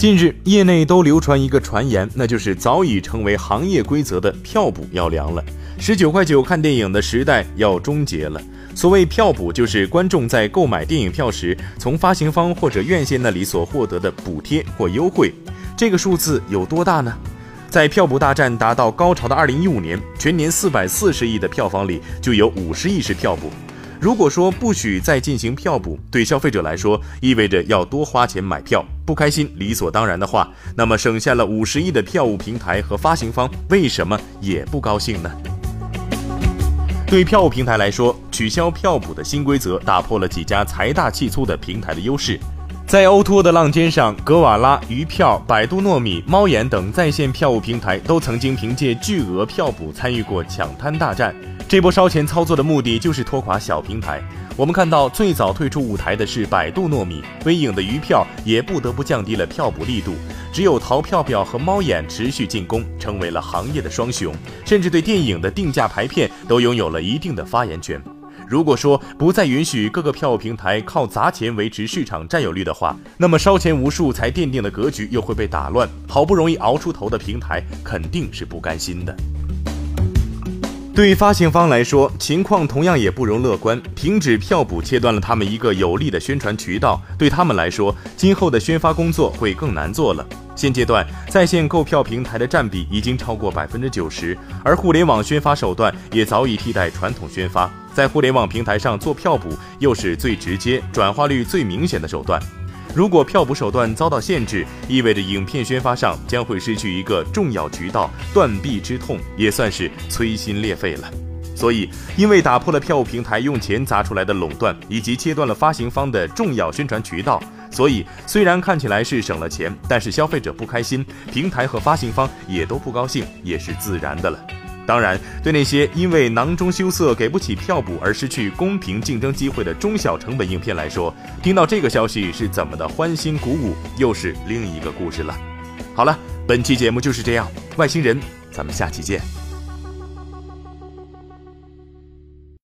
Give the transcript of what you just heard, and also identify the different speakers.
Speaker 1: 近日，业内都流传一个传言，那就是早已成为行业规则的票补要凉了，十九块九看电影的时代要终结了。所谓票补，就是观众在购买电影票时，从发行方或者院线那里所获得的补贴或优惠。这个数字有多大呢？在票补大战达到高潮的二零一五年，全年四百四十亿的票房里，就有五十亿是票补。如果说不许再进行票补，对消费者来说意味着要多花钱买票，不开心理所当然的话，那么省下了五十亿的票务平台和发行方为什么也不高兴呢？对票务平台来说，取消票补的新规则打破了几家财大气粗的平台的优势。在 O2O 的浪尖上，格瓦拉、鱼票、百度糯米、猫眼等在线票务平台都曾经凭借巨额票补参与过抢滩大战。这波烧钱操作的目的就是拖垮小平台。我们看到最早退出舞台的是百度糯米，微影的鱼票也不得不降低了票补力度。只有淘票票和猫眼持续进攻，成为了行业的双雄，甚至对电影的定价排片都拥有了一定的发言权。如果说不再允许各个票务平台靠砸钱维持市场占有率的话，那么烧钱无数才奠定的格局又会被打乱。好不容易熬出头的平台肯定是不甘心的。对发行方来说，情况同样也不容乐观。停止票补，切断了他们一个有力的宣传渠道，对他们来说，今后的宣发工作会更难做了。现阶段，在线购票平台的占比已经超过百分之九十，而互联网宣发手段也早已替代传统宣发。在互联网平台上做票补，又是最直接、转化率最明显的手段。如果票补手段遭到限制，意味着影片宣发上将会失去一个重要渠道，断臂之痛也算是摧心裂肺了。所以，因为打破了票务平台用钱砸出来的垄断，以及切断了发行方的重要宣传渠道。所以，虽然看起来是省了钱，但是消费者不开心，平台和发行方也都不高兴，也是自然的了。当然，对那些因为囊中羞涩给不起票补而失去公平竞争机会的中小成本影片来说，听到这个消息是怎么的欢欣鼓舞，又是另一个故事了。好了，本期节目就是这样，外星人，咱们下期见。